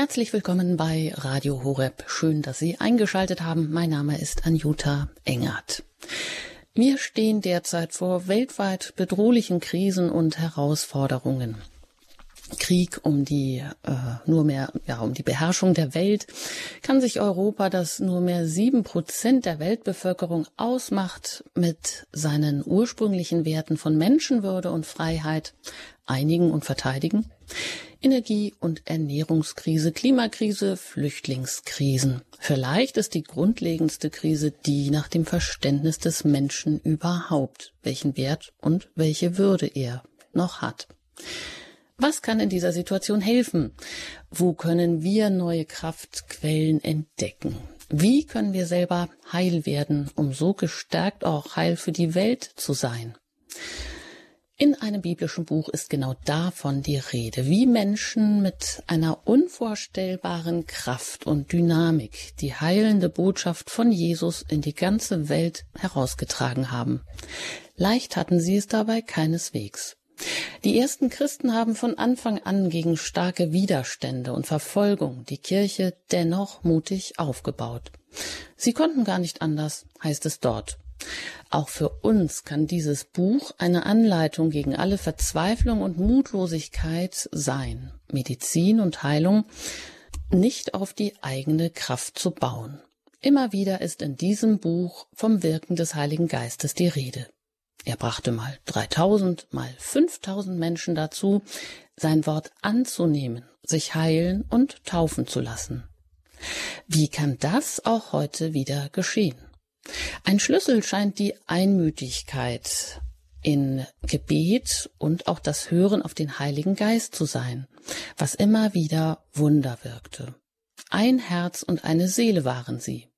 Herzlich willkommen bei Radio Horeb. Schön, dass Sie eingeschaltet haben. Mein Name ist Anjuta Engert. Wir stehen derzeit vor weltweit bedrohlichen Krisen und Herausforderungen. Krieg um die äh, nur mehr ja um die Beherrschung der Welt kann sich Europa, das nur mehr sieben Prozent der Weltbevölkerung ausmacht, mit seinen ursprünglichen Werten von Menschenwürde und Freiheit einigen und verteidigen? Energie- und Ernährungskrise, Klimakrise, Flüchtlingskrisen. Vielleicht ist die grundlegendste Krise die nach dem Verständnis des Menschen überhaupt, welchen Wert und welche Würde er noch hat. Was kann in dieser Situation helfen? Wo können wir neue Kraftquellen entdecken? Wie können wir selber heil werden, um so gestärkt auch heil für die Welt zu sein? In einem biblischen Buch ist genau davon die Rede, wie Menschen mit einer unvorstellbaren Kraft und Dynamik die heilende Botschaft von Jesus in die ganze Welt herausgetragen haben. Leicht hatten sie es dabei keineswegs. Die ersten Christen haben von Anfang an gegen starke Widerstände und Verfolgung die Kirche dennoch mutig aufgebaut. Sie konnten gar nicht anders, heißt es dort. Auch für uns kann dieses Buch eine Anleitung gegen alle Verzweiflung und Mutlosigkeit sein, Medizin und Heilung nicht auf die eigene Kraft zu bauen. Immer wieder ist in diesem Buch vom Wirken des Heiligen Geistes die Rede. Er brachte mal 3000, mal 5000 Menschen dazu, sein Wort anzunehmen, sich heilen und taufen zu lassen. Wie kann das auch heute wieder geschehen? Ein Schlüssel scheint die Einmütigkeit in Gebet und auch das Hören auf den Heiligen Geist zu sein, was immer wieder Wunder wirkte. Ein Herz und eine Seele waren sie.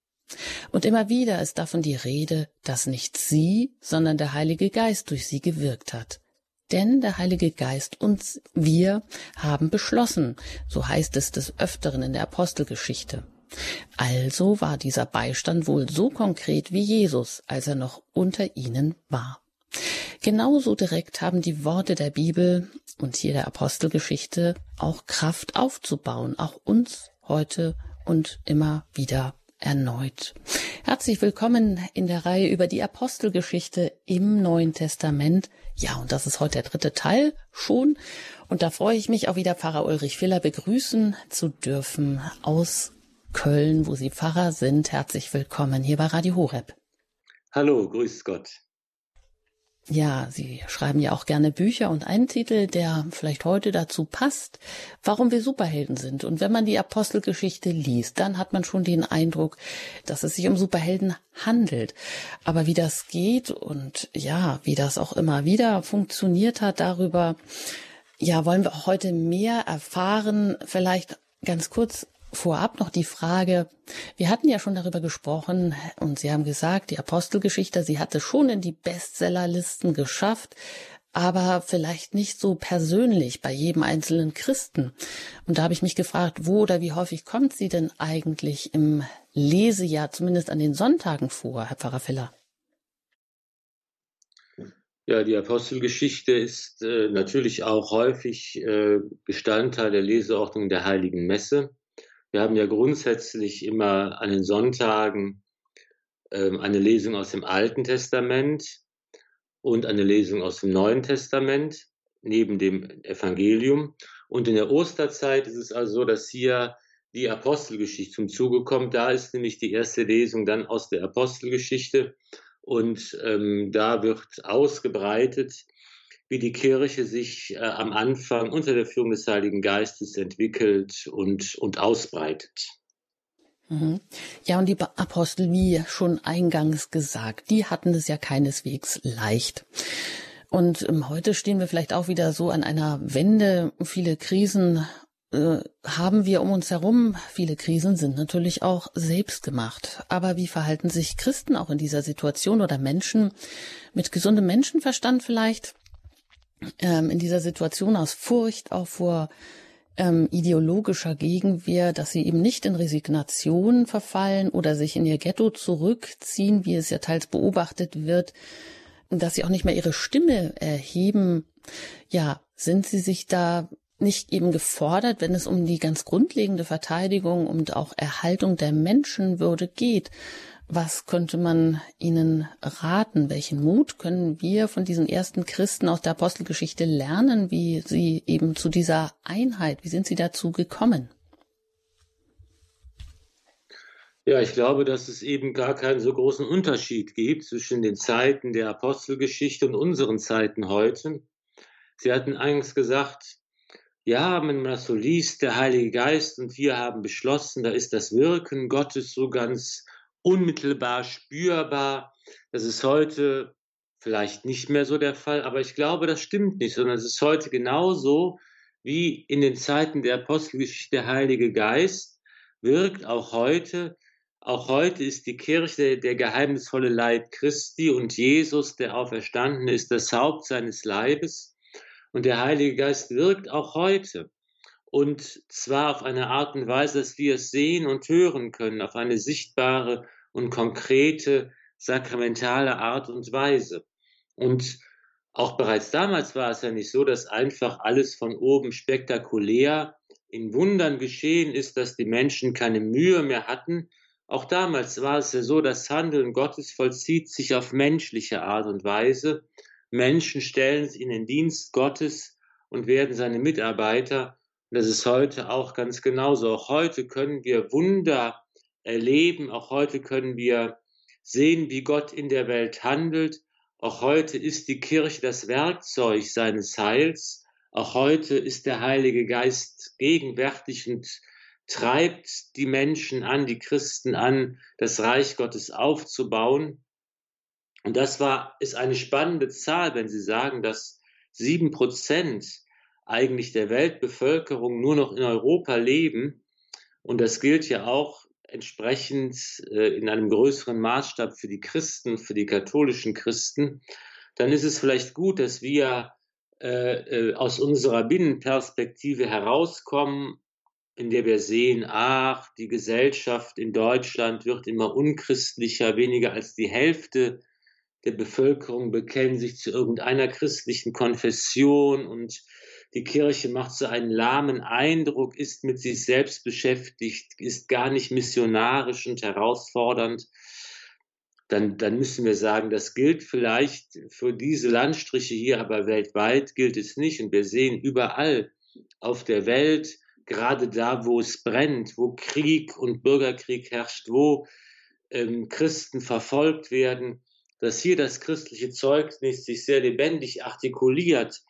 Und immer wieder ist davon die Rede, dass nicht sie, sondern der Heilige Geist durch sie gewirkt hat. Denn der Heilige Geist und wir haben beschlossen, so heißt es des Öfteren in der Apostelgeschichte. Also war dieser Beistand wohl so konkret wie Jesus, als er noch unter ihnen war. Genauso direkt haben die Worte der Bibel und hier der Apostelgeschichte auch Kraft aufzubauen, auch uns heute und immer wieder erneut. Herzlich willkommen in der Reihe über die Apostelgeschichte im Neuen Testament. Ja, und das ist heute der dritte Teil schon. Und da freue ich mich auch wieder Pfarrer Ulrich Filler begrüßen zu dürfen aus Köln, wo Sie Pfarrer sind. Herzlich willkommen hier bei Radio Horeb. Hallo, grüß Gott. Ja, Sie schreiben ja auch gerne Bücher und einen Titel, der vielleicht heute dazu passt, warum wir Superhelden sind. Und wenn man die Apostelgeschichte liest, dann hat man schon den Eindruck, dass es sich um Superhelden handelt. Aber wie das geht und ja, wie das auch immer wieder funktioniert hat, darüber, ja, wollen wir auch heute mehr erfahren. Vielleicht ganz kurz Vorab noch die Frage, wir hatten ja schon darüber gesprochen und Sie haben gesagt, die Apostelgeschichte, sie hatte schon in die Bestsellerlisten geschafft, aber vielleicht nicht so persönlich bei jedem einzelnen Christen. Und da habe ich mich gefragt, wo oder wie häufig kommt sie denn eigentlich im Lesejahr, zumindest an den Sonntagen vor, Herr Pfarrer Filler? Ja, die Apostelgeschichte ist äh, natürlich auch häufig äh, Bestandteil der Leseordnung der Heiligen Messe. Wir haben ja grundsätzlich immer an den Sonntagen ähm, eine Lesung aus dem Alten Testament und eine Lesung aus dem Neuen Testament neben dem Evangelium. Und in der Osterzeit ist es also so, dass hier die Apostelgeschichte zum Zuge kommt. Da ist nämlich die erste Lesung dann aus der Apostelgeschichte und ähm, da wird ausgebreitet wie die Kirche sich äh, am Anfang unter der Führung des Heiligen Geistes entwickelt und, und ausbreitet. Mhm. Ja, und die Apostel, wie schon eingangs gesagt, die hatten es ja keineswegs leicht. Und ähm, heute stehen wir vielleicht auch wieder so an einer Wende. Viele Krisen äh, haben wir um uns herum. Viele Krisen sind natürlich auch selbst gemacht. Aber wie verhalten sich Christen auch in dieser Situation oder Menschen mit gesundem Menschenverstand vielleicht? Ähm, in dieser Situation aus Furcht auch vor ähm, ideologischer Gegenwehr, dass sie eben nicht in Resignation verfallen oder sich in ihr Ghetto zurückziehen, wie es ja teils beobachtet wird, dass sie auch nicht mehr ihre Stimme erheben. Ja, sind sie sich da nicht eben gefordert, wenn es um die ganz grundlegende Verteidigung und auch Erhaltung der Menschenwürde geht? Was könnte man ihnen raten? Welchen Mut können wir von diesen ersten Christen aus der Apostelgeschichte lernen, wie sie eben zu dieser Einheit, wie sind sie dazu gekommen? Ja, ich glaube, dass es eben gar keinen so großen Unterschied gibt zwischen den Zeiten der Apostelgeschichte und unseren Zeiten heute. Sie hatten eingangs gesagt, ja, wenn man das so liest, der Heilige Geist und wir haben beschlossen, da ist das Wirken Gottes so ganz unmittelbar spürbar. Das ist heute vielleicht nicht mehr so der Fall, aber ich glaube, das stimmt nicht, sondern es ist heute genauso wie in den Zeiten der Apostelgeschichte der Heilige Geist wirkt auch heute. Auch heute ist die Kirche der geheimnisvolle Leib Christi und Jesus, der Auferstandene, ist das Haupt seines Leibes. Und der Heilige Geist wirkt auch heute. Und zwar auf eine Art und Weise, dass wir es sehen und hören können, auf eine sichtbare und konkrete, sakramentale Art und Weise. Und auch bereits damals war es ja nicht so, dass einfach alles von oben spektakulär in Wundern geschehen ist, dass die Menschen keine Mühe mehr hatten. Auch damals war es ja so, das Handeln Gottes vollzieht sich auf menschliche Art und Weise. Menschen stellen sich in den Dienst Gottes und werden seine Mitarbeiter. Und das ist heute auch ganz genauso. Auch heute können wir Wunder erleben. Auch heute können wir sehen, wie Gott in der Welt handelt. Auch heute ist die Kirche das Werkzeug seines Heils. Auch heute ist der Heilige Geist gegenwärtig und treibt die Menschen an, die Christen an, das Reich Gottes aufzubauen. Und das war, ist eine spannende Zahl, wenn Sie sagen, dass sieben Prozent eigentlich der Weltbevölkerung nur noch in Europa leben. Und das gilt ja auch entsprechend äh, in einem größeren Maßstab für die Christen, für die katholischen Christen. Dann ist es vielleicht gut, dass wir äh, äh aus unserer Binnenperspektive herauskommen, in der wir sehen, ach, die Gesellschaft in Deutschland wird immer unchristlicher, weniger als die Hälfte der Bevölkerung bekennen sich zu irgendeiner christlichen Konfession und die Kirche macht so einen lahmen Eindruck, ist mit sich selbst beschäftigt, ist gar nicht missionarisch und herausfordernd. Dann, dann müssen wir sagen, das gilt vielleicht für diese Landstriche hier, aber weltweit gilt es nicht. Und wir sehen überall auf der Welt, gerade da, wo es brennt, wo Krieg und Bürgerkrieg herrscht, wo ähm, Christen verfolgt werden, dass hier das christliche Zeugnis sich sehr lebendig artikuliert,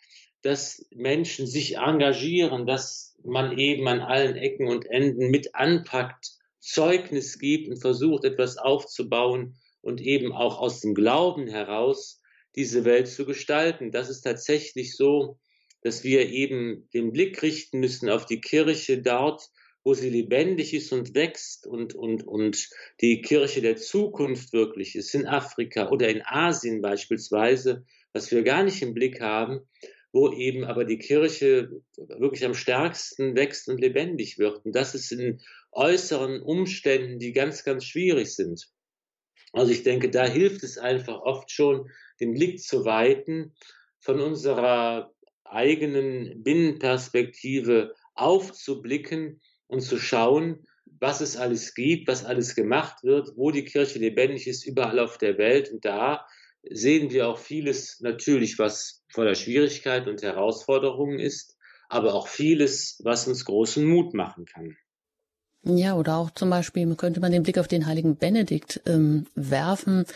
dass Menschen sich engagieren, dass man eben an allen Ecken und Enden mit anpackt, Zeugnis gibt und versucht, etwas aufzubauen und eben auch aus dem Glauben heraus diese Welt zu gestalten. Das ist tatsächlich so, dass wir eben den Blick richten müssen auf die Kirche dort, wo sie lebendig ist und wächst und, und, und die Kirche der Zukunft wirklich ist, in Afrika oder in Asien beispielsweise, was wir gar nicht im Blick haben, wo eben aber die Kirche wirklich am stärksten wächst und lebendig wird. Und das ist in äußeren Umständen, die ganz, ganz schwierig sind. Also ich denke, da hilft es einfach oft schon, den Blick zu weiten, von unserer eigenen Binnenperspektive aufzublicken und zu schauen, was es alles gibt, was alles gemacht wird, wo die Kirche lebendig ist, überall auf der Welt. Und da sehen wir auch vieles natürlich, was voller Schwierigkeit und Herausforderungen ist, aber auch vieles, was uns großen Mut machen kann. Ja, oder auch zum Beispiel könnte man den Blick auf den heiligen Benedikt ähm, werfen,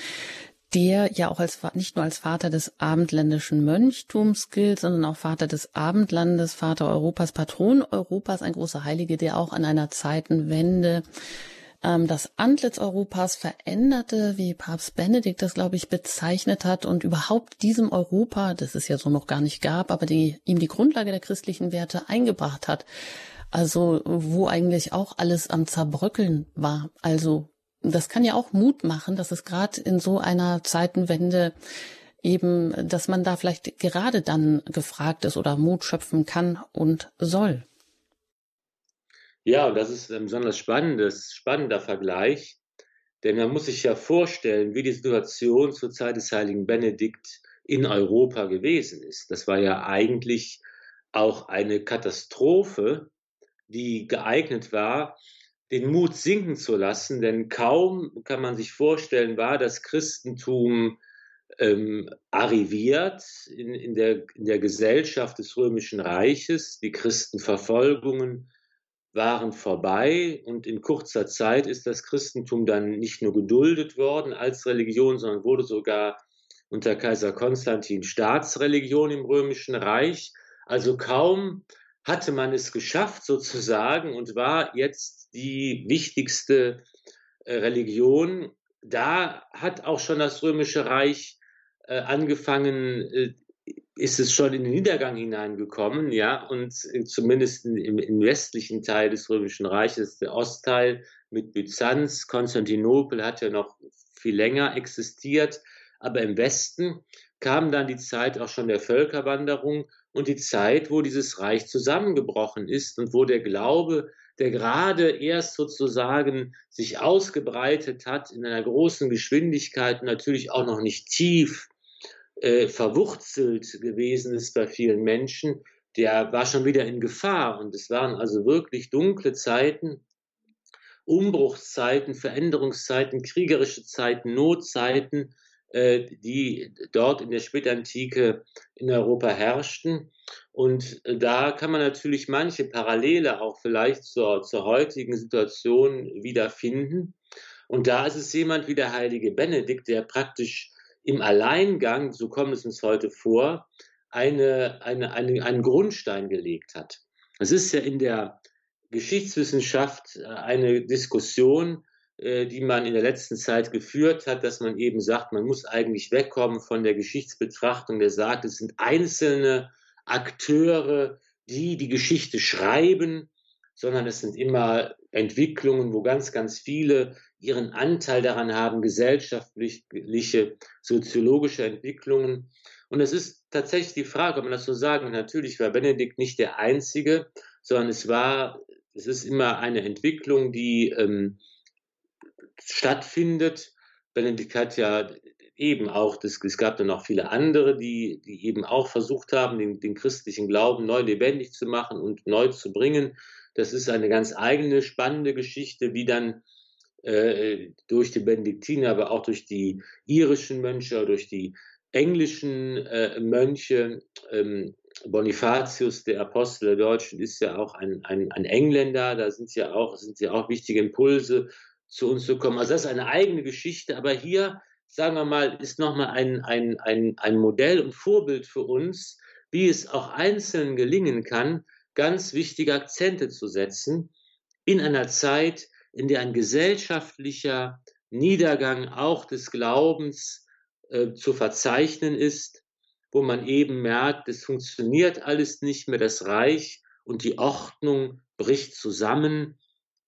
der ja auch als nicht nur als Vater des abendländischen Mönchtums gilt, sondern auch Vater des Abendlandes, Vater Europas, Patron Europas, ein großer Heilige, der auch an einer Zeitenwende ähm, das Antlitz Europas veränderte, wie Papst Benedikt das, glaube ich, bezeichnet hat und überhaupt diesem Europa, das es ja so noch gar nicht gab, aber die ihm die Grundlage der christlichen Werte eingebracht hat. Also wo eigentlich auch alles am Zerbröckeln war. Also das kann ja auch Mut machen, dass es gerade in so einer Zeitenwende eben, dass man da vielleicht gerade dann gefragt ist oder Mut schöpfen kann und soll. Ja, das ist ein besonders spannendes, spannender Vergleich, denn man muss sich ja vorstellen, wie die Situation zur Zeit des heiligen Benedikt in Europa gewesen ist. Das war ja eigentlich auch eine Katastrophe, die geeignet war, den Mut sinken zu lassen, denn kaum kann man sich vorstellen, war das Christentum ähm, arriviert in, in, der, in der Gesellschaft des Römischen Reiches. Die Christenverfolgungen waren vorbei und in kurzer Zeit ist das Christentum dann nicht nur geduldet worden als Religion, sondern wurde sogar unter Kaiser Konstantin Staatsreligion im Römischen Reich. Also kaum hatte man es geschafft sozusagen und war jetzt die wichtigste äh, Religion. Da hat auch schon das Römische Reich äh, angefangen, äh, ist es schon in den Niedergang hineingekommen, ja, und zumindest im, im, westlichen Teil des Römischen Reiches, der Ostteil mit Byzanz, Konstantinopel hat ja noch viel länger existiert, aber im Westen kam dann die Zeit auch schon der Völkerwanderung und die Zeit, wo dieses Reich zusammengebrochen ist und wo der Glaube, der gerade erst sozusagen sich ausgebreitet hat in einer großen Geschwindigkeit, natürlich auch noch nicht tief äh, verwurzelt gewesen ist bei vielen Menschen, der war schon wieder in Gefahr. Und es waren also wirklich dunkle Zeiten, Umbruchszeiten, Veränderungszeiten, kriegerische Zeiten, Notzeiten, äh, die dort in der Spätantike in Europa herrschten. Und äh, da kann man natürlich manche Parallele auch vielleicht zur, zur heutigen Situation wiederfinden. Und da ist es jemand wie der heilige Benedikt, der praktisch im Alleingang, so kommt es uns heute vor, eine, eine, eine, einen Grundstein gelegt hat. Es ist ja in der Geschichtswissenschaft äh, eine Diskussion, äh, die man in der letzten Zeit geführt hat, dass man eben sagt, man muss eigentlich wegkommen von der Geschichtsbetrachtung, der sagt, es sind einzelne Akteure, die die Geschichte schreiben, sondern es sind immer Entwicklungen, wo ganz, ganz viele ihren Anteil daran haben, gesellschaftliche, soziologische Entwicklungen. Und es ist tatsächlich die Frage, ob man das so sagen, natürlich war Benedikt nicht der Einzige, sondern es war, es ist immer eine Entwicklung, die ähm, stattfindet. Benedikt hat ja eben auch, das, es gab dann auch viele andere, die, die eben auch versucht haben, den, den christlichen Glauben neu lebendig zu machen und neu zu bringen. Das ist eine ganz eigene, spannende Geschichte, wie dann äh, durch die Benediktiner, aber auch durch die irischen Mönche, durch die englischen äh, Mönche. Ähm, Bonifatius, der Apostel der Deutschen, ist ja auch ein, ein, ein Engländer. Da sind ja auch, sind ja auch wichtige Impulse zu uns zu kommen. Also das ist eine eigene Geschichte, aber hier, sagen wir mal, ist nochmal ein, ein, ein, ein Modell und Vorbild für uns, wie es auch Einzelnen gelingen kann, ganz wichtige Akzente zu setzen in einer Zeit, in der ein gesellschaftlicher Niedergang auch des Glaubens äh, zu verzeichnen ist, wo man eben merkt, es funktioniert alles nicht mehr, das Reich und die Ordnung bricht zusammen.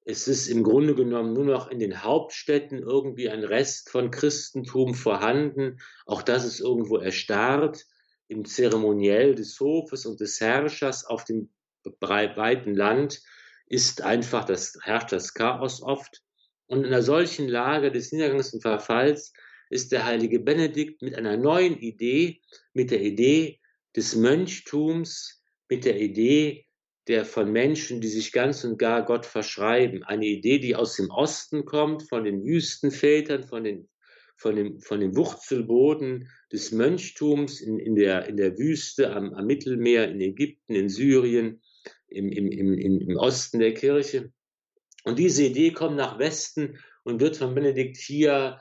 Es ist im Grunde genommen nur noch in den Hauptstädten irgendwie ein Rest von Christentum vorhanden. Auch das ist irgendwo erstarrt im Zeremoniell des Hofes und des Herrschers auf dem weiten Land ist einfach das, herrscht das Chaos oft. Und in einer solchen Lage des Niedergangs und Verfalls ist der heilige Benedikt mit einer neuen Idee, mit der Idee des Mönchtums, mit der Idee der von Menschen, die sich ganz und gar Gott verschreiben. Eine Idee, die aus dem Osten kommt, von den Wüstenvätern, von, den, von, dem, von dem Wurzelboden des Mönchtums in, in, der, in der Wüste, am, am Mittelmeer, in Ägypten, in Syrien, im, im, im, im Osten der Kirche. Und diese Idee kommt nach Westen und wird von Benedikt hier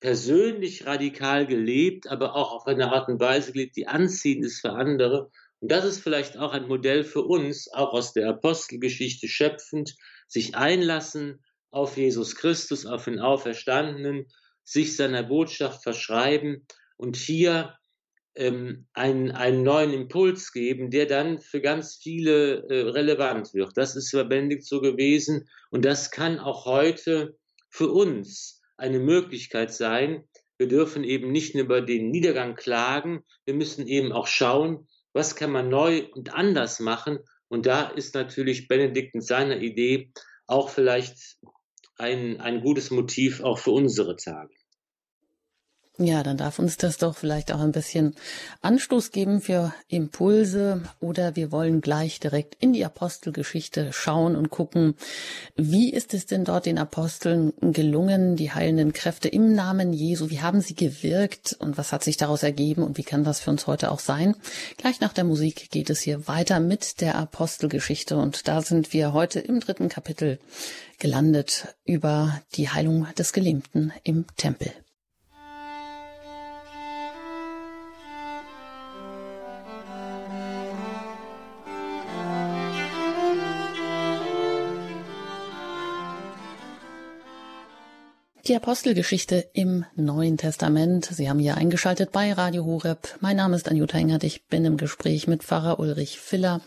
persönlich radikal gelebt, aber auch auf eine Art und Weise gelebt, die anziehend ist für andere. Und das ist vielleicht auch ein Modell für uns, auch aus der Apostelgeschichte schöpfend, sich einlassen auf Jesus Christus, auf den Auferstandenen, sich seiner Botschaft verschreiben und hier ähm, einen, einen neuen Impuls geben, der dann für ganz viele äh, relevant wird. Das ist bei Benedikt so gewesen und das kann auch heute für uns eine Möglichkeit sein. Wir dürfen eben nicht nur über den Niedergang klagen, wir müssen eben auch schauen, was kann man neu und anders machen. Und da ist natürlich Benedikt in seiner Idee auch vielleicht ein, ein gutes Motiv auch für unsere Tage. Ja, dann darf uns das doch vielleicht auch ein bisschen Anstoß geben für Impulse oder wir wollen gleich direkt in die Apostelgeschichte schauen und gucken, wie ist es denn dort den Aposteln gelungen, die heilenden Kräfte im Namen Jesu, wie haben sie gewirkt und was hat sich daraus ergeben und wie kann das für uns heute auch sein? Gleich nach der Musik geht es hier weiter mit der Apostelgeschichte und da sind wir heute im dritten Kapitel gelandet über die Heilung des Gelähmten im Tempel. Die Apostelgeschichte im Neuen Testament. Sie haben hier eingeschaltet bei Radio Horeb. Mein Name ist Anjuta Engert. Ich bin im Gespräch mit Pfarrer Ulrich Filler,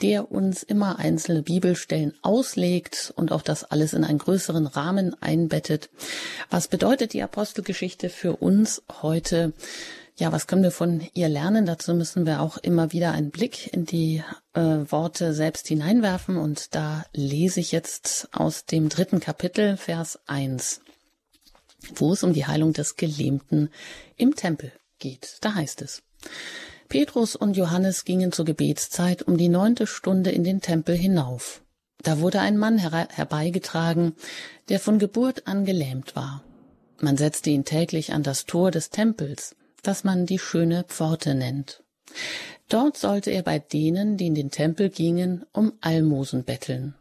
der uns immer einzelne Bibelstellen auslegt und auch das alles in einen größeren Rahmen einbettet. Was bedeutet die Apostelgeschichte für uns heute? Ja, was können wir von ihr lernen? Dazu müssen wir auch immer wieder einen Blick in die äh, Worte selbst hineinwerfen und da lese ich jetzt aus dem dritten Kapitel, Vers 1 wo es um die Heilung des Gelähmten im Tempel geht. Da heißt es, Petrus und Johannes gingen zur Gebetszeit um die neunte Stunde in den Tempel hinauf. Da wurde ein Mann her herbeigetragen, der von Geburt an gelähmt war. Man setzte ihn täglich an das Tor des Tempels, das man die schöne Pforte nennt. Dort sollte er bei denen, die in den Tempel gingen, um Almosen betteln.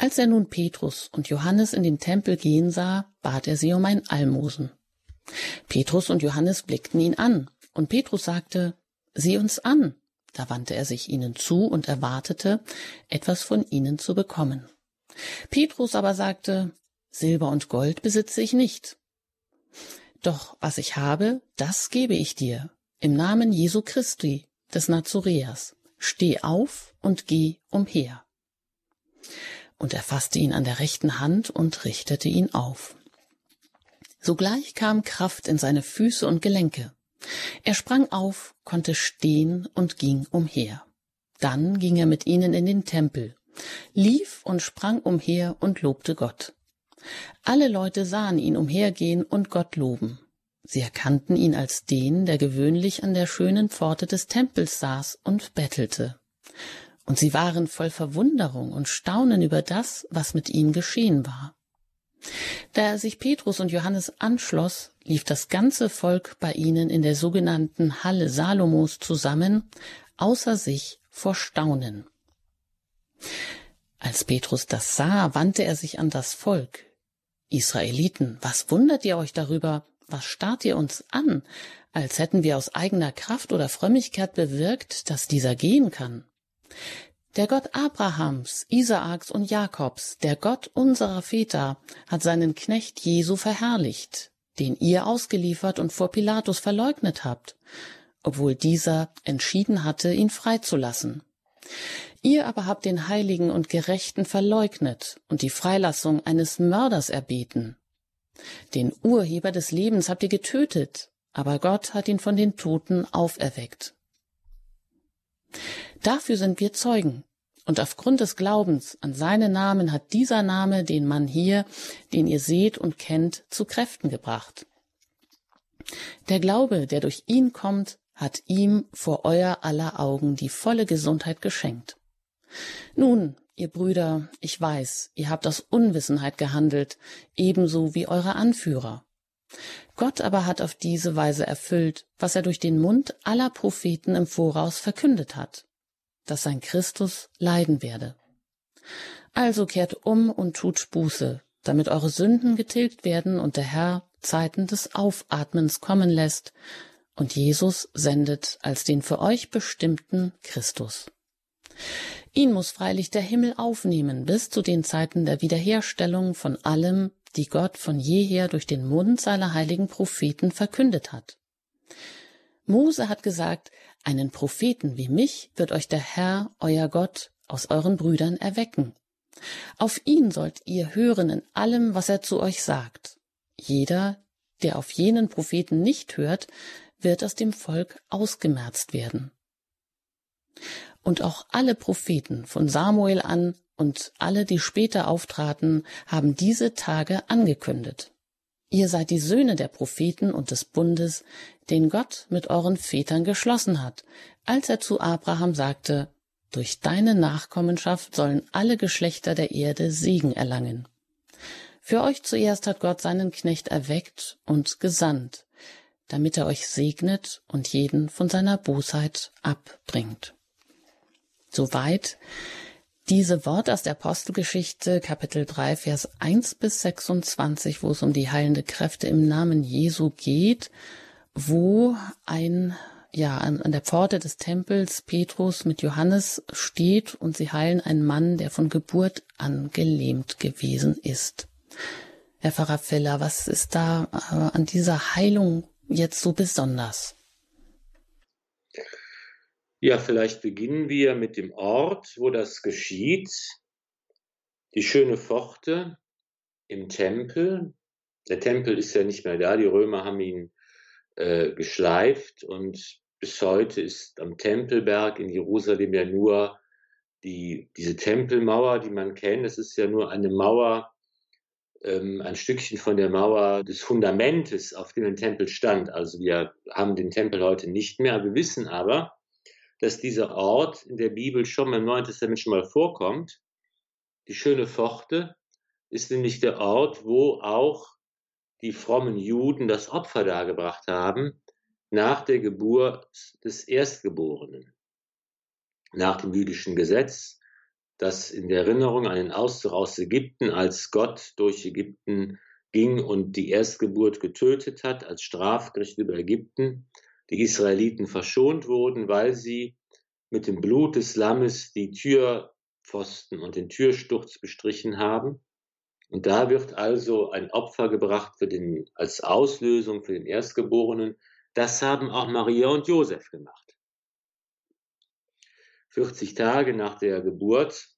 Als er nun Petrus und Johannes in den Tempel gehen sah, bat er sie um ein Almosen. Petrus und Johannes blickten ihn an, und Petrus sagte, Sieh uns an. Da wandte er sich ihnen zu und erwartete, etwas von ihnen zu bekommen. Petrus aber sagte, Silber und Gold besitze ich nicht. Doch was ich habe, das gebe ich dir, im Namen Jesu Christi, des Nazoreas. Steh auf und geh umher und er fasste ihn an der rechten Hand und richtete ihn auf. Sogleich kam Kraft in seine Füße und Gelenke. Er sprang auf, konnte stehen und ging umher. Dann ging er mit ihnen in den Tempel, lief und sprang umher und lobte Gott. Alle Leute sahen ihn umhergehen und Gott loben. Sie erkannten ihn als den, der gewöhnlich an der schönen Pforte des Tempels saß und bettelte und sie waren voll Verwunderung und Staunen über das, was mit ihm geschehen war. Da er sich Petrus und Johannes anschloss, lief das ganze Volk bei ihnen in der sogenannten Halle Salomos zusammen, außer sich vor Staunen. Als Petrus das sah, wandte er sich an das Volk. Israeliten, was wundert ihr euch darüber? Was starrt ihr uns an, als hätten wir aus eigener Kraft oder Frömmigkeit bewirkt, dass dieser gehen kann? Der Gott Abrahams, Isaaks und Jakobs, der Gott unserer Väter, hat seinen Knecht Jesu verherrlicht, den ihr ausgeliefert und vor Pilatus verleugnet habt, obwohl dieser entschieden hatte, ihn freizulassen. Ihr aber habt den Heiligen und Gerechten verleugnet und die Freilassung eines Mörders erbeten. Den Urheber des Lebens habt ihr getötet, aber Gott hat ihn von den Toten auferweckt. Dafür sind wir Zeugen. Und aufgrund des Glaubens an seinen Namen hat dieser Name den Mann hier, den ihr seht und kennt, zu Kräften gebracht. Der Glaube, der durch ihn kommt, hat ihm vor euer aller Augen die volle Gesundheit geschenkt. Nun, ihr Brüder, ich weiß, ihr habt aus Unwissenheit gehandelt, ebenso wie eure Anführer. Gott aber hat auf diese Weise erfüllt, was er durch den Mund aller Propheten im Voraus verkündet hat dass sein Christus leiden werde. Also kehrt um und tut Buße, damit eure Sünden getilgt werden und der Herr Zeiten des Aufatmens kommen lässt und Jesus sendet als den für euch bestimmten Christus. Ihn muss freilich der Himmel aufnehmen bis zu den Zeiten der Wiederherstellung von allem, die Gott von jeher durch den Mund seiner heiligen Propheten verkündet hat. Mose hat gesagt, einen Propheten wie mich wird euch der Herr, euer Gott, aus euren Brüdern erwecken. Auf ihn sollt ihr hören in allem, was er zu euch sagt. Jeder, der auf jenen Propheten nicht hört, wird aus dem Volk ausgemerzt werden. Und auch alle Propheten von Samuel an und alle, die später auftraten, haben diese Tage angekündigt. Ihr seid die Söhne der Propheten und des Bundes, den Gott mit euren Vätern geschlossen hat, als er zu Abraham sagte, durch deine Nachkommenschaft sollen alle Geschlechter der Erde Segen erlangen. Für euch zuerst hat Gott seinen Knecht erweckt und gesandt, damit er euch segnet und jeden von seiner Bosheit abbringt. Soweit diese Worte aus der Apostelgeschichte, Kapitel 3, Vers 1 bis 26, wo es um die heilende Kräfte im Namen Jesu geht, wo ein, ja, an, an der Pforte des Tempels Petrus mit Johannes steht und sie heilen einen Mann, der von Geburt an gelähmt gewesen ist. Herr Pfarrer Feller, was ist da äh, an dieser Heilung jetzt so besonders? Ja, vielleicht beginnen wir mit dem Ort, wo das geschieht. Die schöne Pforte im Tempel. Der Tempel ist ja nicht mehr da. Die Römer haben ihn äh, geschleift und bis heute ist am Tempelberg in Jerusalem ja nur die, diese Tempelmauer, die man kennt. Es ist ja nur eine Mauer, ähm, ein Stückchen von der Mauer des Fundamentes, auf dem ein Tempel stand. Also wir haben den Tempel heute nicht mehr. Wir wissen aber, dass dieser Ort in der Bibel schon im Neuen Testament schon mal vorkommt. Die schöne Pforte ist nämlich der Ort, wo auch die frommen Juden das Opfer dargebracht haben nach der Geburt des Erstgeborenen. Nach dem jüdischen Gesetz, das in der Erinnerung an den Auszug aus Ägypten, als Gott durch Ägypten ging und die Erstgeburt getötet hat, als Strafgericht über Ägypten, die Israeliten verschont wurden, weil sie mit dem Blut des Lammes die Türpfosten und den Türsturz bestrichen haben. Und da wird also ein Opfer gebracht für den, als Auslösung für den Erstgeborenen. Das haben auch Maria und Josef gemacht. 40 Tage nach der Geburt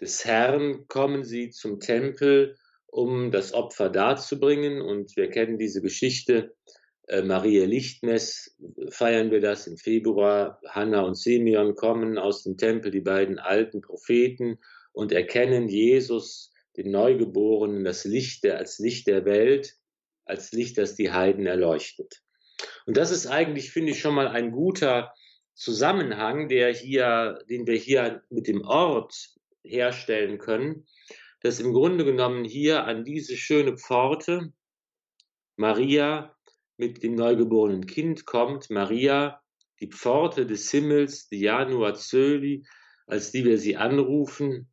des Herrn kommen sie zum Tempel, um das Opfer darzubringen. Und wir kennen diese Geschichte äh, Maria Lichtmess feiern wir das im Februar. Hannah und Simeon kommen aus dem Tempel, die beiden alten Propheten, und erkennen Jesus, den Neugeborenen, das Licht der, als Licht der Welt, als Licht, das die Heiden erleuchtet. Und das ist eigentlich, finde ich, schon mal ein guter Zusammenhang, der hier, den wir hier mit dem Ort herstellen können, dass im Grunde genommen hier an diese schöne Pforte Maria mit dem neugeborenen Kind kommt Maria, die Pforte des Himmels, die Janua Zöli, als die wir sie anrufen,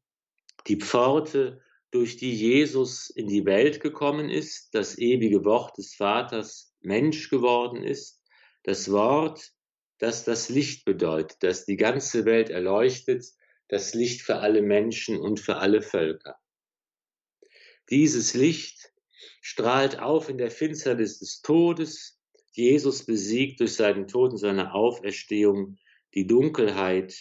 die Pforte, durch die Jesus in die Welt gekommen ist, das ewige Wort des Vaters Mensch geworden ist, das Wort, das das Licht bedeutet, das die ganze Welt erleuchtet, das Licht für alle Menschen und für alle Völker. Dieses Licht strahlt auf in der Finsternis des Todes. Jesus besiegt durch seinen Tod und seine Auferstehung die Dunkelheit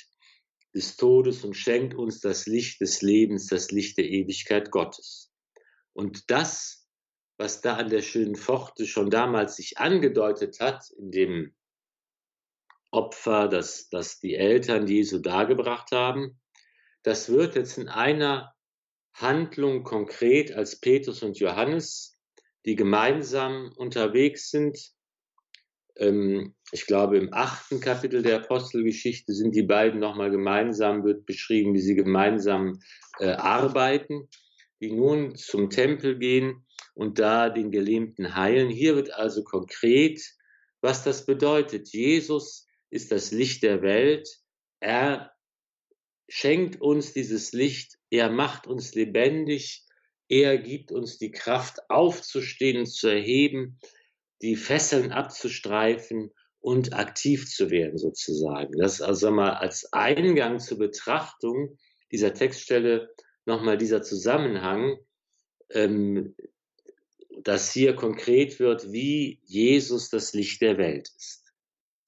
des Todes und schenkt uns das Licht des Lebens, das Licht der Ewigkeit Gottes. Und das, was da an der schönen Pforte schon damals sich angedeutet hat, in dem Opfer, das, das die Eltern Jesu dargebracht haben, das wird jetzt in einer Handlung konkret als Petrus und Johannes, die gemeinsam unterwegs sind. Ähm, ich glaube, im achten Kapitel der Apostelgeschichte sind die beiden nochmal gemeinsam, wird beschrieben, wie sie gemeinsam äh, arbeiten, die nun zum Tempel gehen und da den Gelähmten heilen. Hier wird also konkret, was das bedeutet. Jesus ist das Licht der Welt. Er schenkt uns dieses Licht, er macht uns lebendig, er gibt uns die Kraft aufzustehen, zu erheben, die Fesseln abzustreifen und aktiv zu werden sozusagen. Das ist also mal als Eingang zur Betrachtung dieser Textstelle nochmal dieser Zusammenhang, ähm, dass hier konkret wird, wie Jesus das Licht der Welt ist.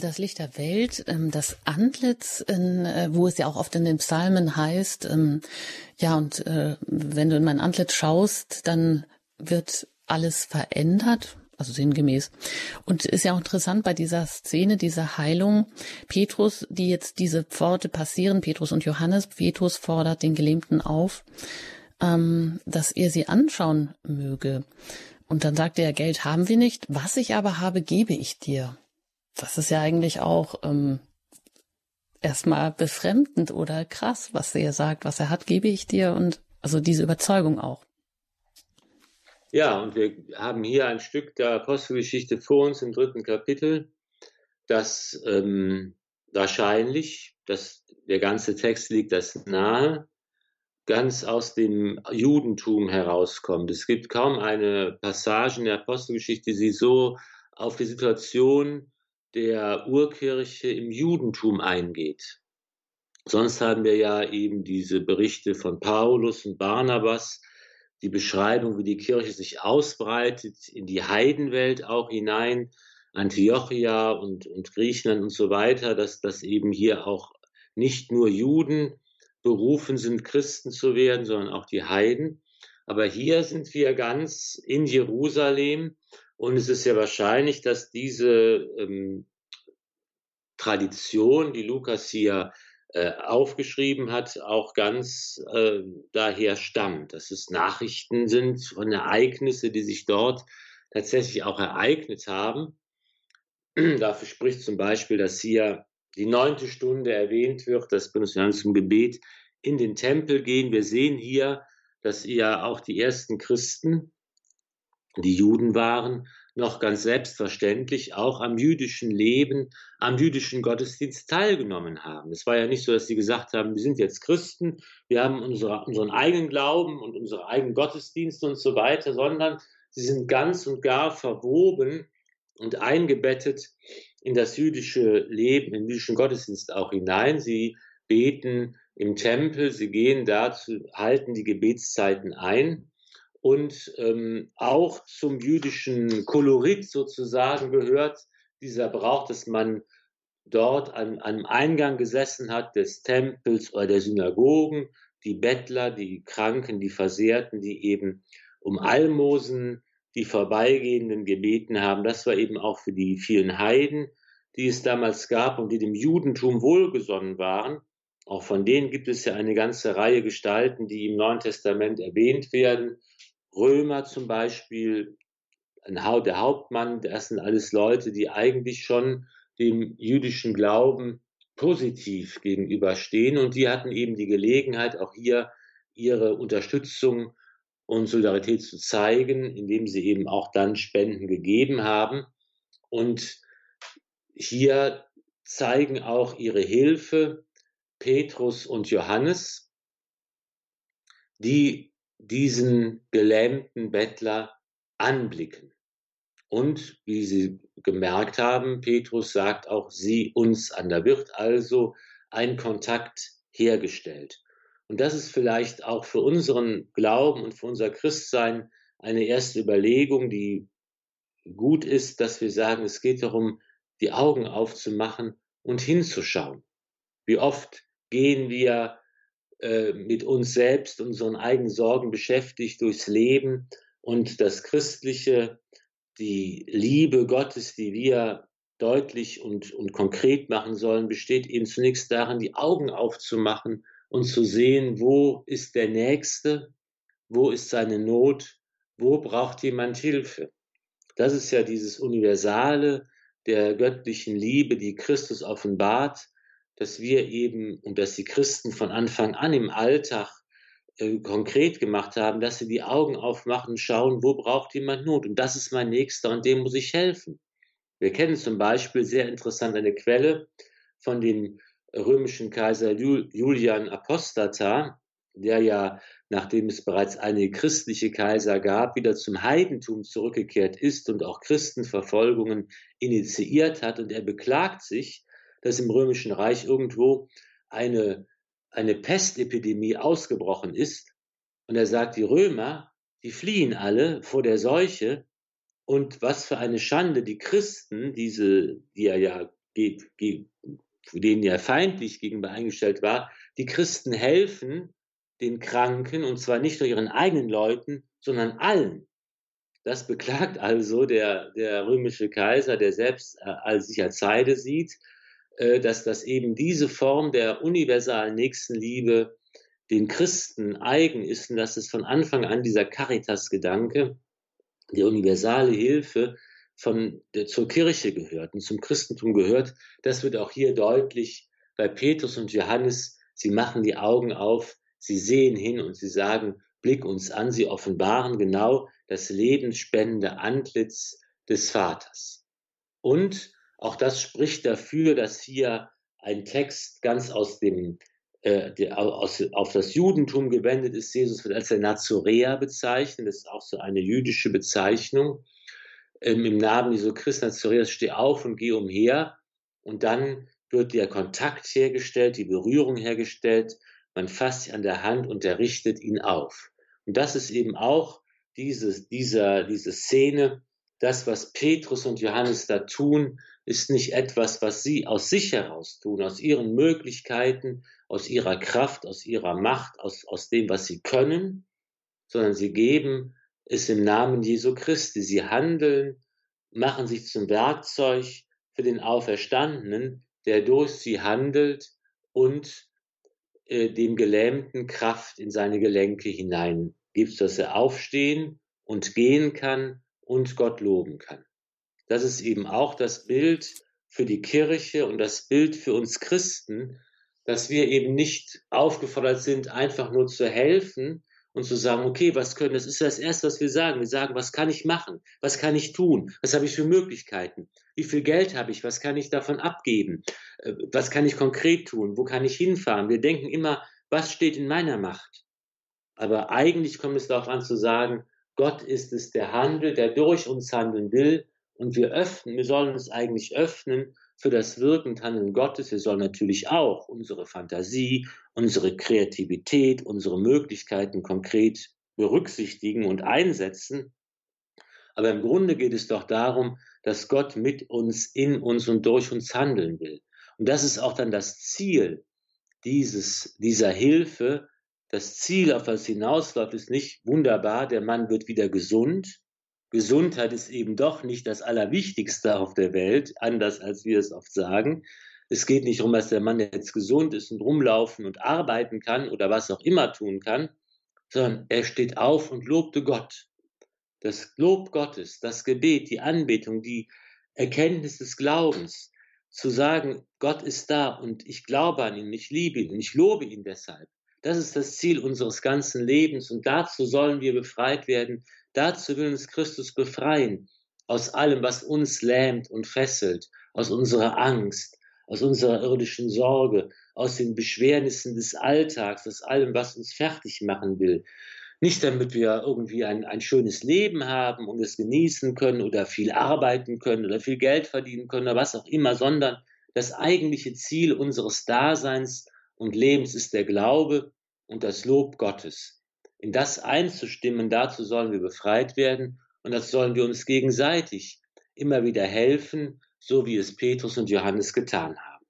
Das Licht der Welt, ähm, das Antlitz, äh, wo es ja auch oft in den Psalmen heißt, ähm, ja, und äh, wenn du in mein Antlitz schaust, dann wird alles verändert, also sinngemäß. Und ist ja auch interessant bei dieser Szene, dieser Heilung, Petrus, die jetzt diese Pforte passieren, Petrus und Johannes, Petrus fordert den Gelähmten auf, ähm, dass er sie anschauen möge. Und dann sagt er, Geld haben wir nicht, was ich aber habe, gebe ich dir. Das ist ja eigentlich auch ähm, erstmal befremdend oder krass, was er sagt, was er hat, gebe ich dir und also diese Überzeugung auch. Ja, und wir haben hier ein Stück der Apostelgeschichte vor uns im dritten Kapitel, das ähm, wahrscheinlich, dass der ganze Text liegt das nahe, ganz aus dem Judentum herauskommt. Es gibt kaum eine Passage in der Apostelgeschichte, die so auf die Situation der Urkirche im Judentum eingeht. Sonst haben wir ja eben diese Berichte von Paulus und Barnabas, die Beschreibung, wie die Kirche sich ausbreitet, in die Heidenwelt auch hinein, Antiochia und, und Griechenland und so weiter, dass, dass eben hier auch nicht nur Juden berufen sind, Christen zu werden, sondern auch die Heiden. Aber hier sind wir ganz in Jerusalem und es ist ja wahrscheinlich, dass diese ähm, Tradition, die Lukas hier äh, aufgeschrieben hat, auch ganz äh, daher stammt, dass es Nachrichten sind von Ereignissen, die sich dort tatsächlich auch ereignet haben. Dafür spricht zum Beispiel, dass hier die neunte Stunde erwähnt wird, das benutzt wir zum Gebet, in den Tempel gehen. Wir sehen hier, dass ja auch die ersten Christen, die Juden waren, noch ganz selbstverständlich auch am jüdischen Leben, am jüdischen Gottesdienst teilgenommen haben. Es war ja nicht so, dass sie gesagt haben, wir sind jetzt Christen, wir haben unsere, unseren eigenen Glauben und unsere eigenen Gottesdienste und so weiter, sondern sie sind ganz und gar verwoben und eingebettet in das jüdische Leben, den jüdischen Gottesdienst auch hinein. Sie beten im Tempel, sie gehen dazu, halten die Gebetszeiten ein und ähm, auch zum jüdischen Kolorit sozusagen gehört dieser Brauch, dass man dort an, einem Eingang gesessen hat des Tempels oder der Synagogen, die Bettler, die Kranken, die Versehrten, die eben um Almosen die Vorbeigehenden gebeten haben. Das war eben auch für die vielen Heiden, die es damals gab und die dem Judentum wohlgesonnen waren. Auch von denen gibt es ja eine ganze Reihe Gestalten, die im Neuen Testament erwähnt werden. Römer zum Beispiel, der Hauptmann, das sind alles Leute, die eigentlich schon dem jüdischen Glauben positiv gegenüberstehen und die hatten eben die Gelegenheit, auch hier ihre Unterstützung und Solidarität zu zeigen, indem sie eben auch dann Spenden gegeben haben. Und hier zeigen auch ihre Hilfe Petrus und Johannes, die diesen gelähmten Bettler anblicken. Und wie Sie gemerkt haben, Petrus sagt auch sie uns an. Da wird also ein Kontakt hergestellt. Und das ist vielleicht auch für unseren Glauben und für unser Christsein eine erste Überlegung, die gut ist, dass wir sagen, es geht darum, die Augen aufzumachen und hinzuschauen. Wie oft gehen wir äh, mit uns selbst, unseren eigenen Sorgen beschäftigt durchs Leben und das Christliche, die Liebe Gottes, die wir deutlich und, und konkret machen sollen, besteht eben zunächst darin, die Augen aufzumachen und zu sehen, wo ist der Nächste, wo ist seine Not, wo braucht jemand Hilfe. Das ist ja dieses Universale der göttlichen Liebe, die Christus offenbart, dass wir eben und dass die Christen von Anfang an im Alltag äh, konkret gemacht haben, dass sie die Augen aufmachen, schauen, wo braucht jemand Not und das ist mein Nächster und dem muss ich helfen. Wir kennen zum Beispiel sehr interessant eine Quelle von dem römischen Kaiser Julian Apostata, der ja, nachdem es bereits einige christliche Kaiser gab, wieder zum Heidentum zurückgekehrt ist und auch Christenverfolgungen initiiert hat. Und er beklagt sich, dass im Römischen Reich irgendwo eine, eine Pestepidemie ausgebrochen ist. Und er sagt, die Römer, die fliehen alle vor der Seuche. Und was für eine Schande, die Christen, diese, die er ja, denen er feindlich gegenüber eingestellt war, die Christen helfen den Kranken und zwar nicht nur ihren eigenen Leuten, sondern allen. Das beklagt also der, der römische Kaiser, der selbst äh, als sich als Heide sieht dass das eben diese Form der universalen Nächstenliebe den Christen eigen ist und dass es von Anfang an dieser Caritas-Gedanke die universale Hilfe von, zur Kirche gehört und zum Christentum gehört, das wird auch hier deutlich bei Petrus und Johannes. Sie machen die Augen auf, sie sehen hin und sie sagen, blick uns an, sie offenbaren genau das lebensspendende Antlitz des Vaters. Und auch das spricht dafür, dass hier ein Text ganz aus dem äh, der, aus, auf das Judentum gewendet ist. Jesus wird als der Nazoräer bezeichnet. Das ist auch so eine jüdische Bezeichnung. Ähm, Im Namen Jesu Christi Nazoräers steh auf und geh umher. Und dann wird der Kontakt hergestellt, die Berührung hergestellt. Man fasst sich an der Hand und er richtet ihn auf. Und das ist eben auch dieses, dieser, diese Szene, das, was Petrus und Johannes da tun, ist nicht etwas, was sie aus sich heraus tun, aus ihren Möglichkeiten, aus ihrer Kraft, aus ihrer Macht, aus, aus dem, was sie können, sondern sie geben es im Namen Jesu Christi. Sie handeln, machen sich zum Werkzeug für den Auferstandenen, der durch sie handelt und äh, dem Gelähmten Kraft in seine Gelenke hinein gibt, dass er aufstehen und gehen kann und Gott loben kann. Das ist eben auch das Bild für die Kirche und das Bild für uns Christen, dass wir eben nicht aufgefordert sind, einfach nur zu helfen und zu sagen, okay, was können, das ist das Erste, was wir sagen. Wir sagen, was kann ich machen? Was kann ich tun? Was habe ich für Möglichkeiten? Wie viel Geld habe ich? Was kann ich davon abgeben? Äh, was kann ich konkret tun? Wo kann ich hinfahren? Wir denken immer, was steht in meiner Macht? Aber eigentlich kommt es darauf an zu sagen, Gott ist es, der handelt, der durch uns handeln will. Und wir öffnen, wir sollen uns eigentlich öffnen für das Wirken und Handeln Gottes. Wir sollen natürlich auch unsere Fantasie, unsere Kreativität, unsere Möglichkeiten konkret berücksichtigen und einsetzen. Aber im Grunde geht es doch darum, dass Gott mit uns, in uns und durch uns handeln will. Und das ist auch dann das Ziel dieses, dieser Hilfe, das Ziel, auf was hinausläuft, ist nicht wunderbar, der Mann wird wieder gesund. Gesundheit ist eben doch nicht das Allerwichtigste auf der Welt, anders als wir es oft sagen. Es geht nicht darum, dass der Mann jetzt gesund ist und rumlaufen und arbeiten kann oder was auch immer tun kann, sondern er steht auf und lobte Gott. Das Lob Gottes, das Gebet, die Anbetung, die Erkenntnis des Glaubens, zu sagen, Gott ist da und ich glaube an ihn, ich liebe ihn und ich lobe ihn deshalb. Das ist das Ziel unseres ganzen Lebens und dazu sollen wir befreit werden. Dazu will uns Christus befreien aus allem, was uns lähmt und fesselt, aus unserer Angst, aus unserer irdischen Sorge, aus den Beschwernissen des Alltags, aus allem, was uns fertig machen will. Nicht damit wir irgendwie ein, ein schönes Leben haben und es genießen können oder viel arbeiten können oder viel Geld verdienen können oder was auch immer, sondern das eigentliche Ziel unseres Daseins und Lebens ist der Glaube und das Lob Gottes. In das einzustimmen, dazu sollen wir befreit werden und das sollen wir uns gegenseitig immer wieder helfen, so wie es Petrus und Johannes getan haben.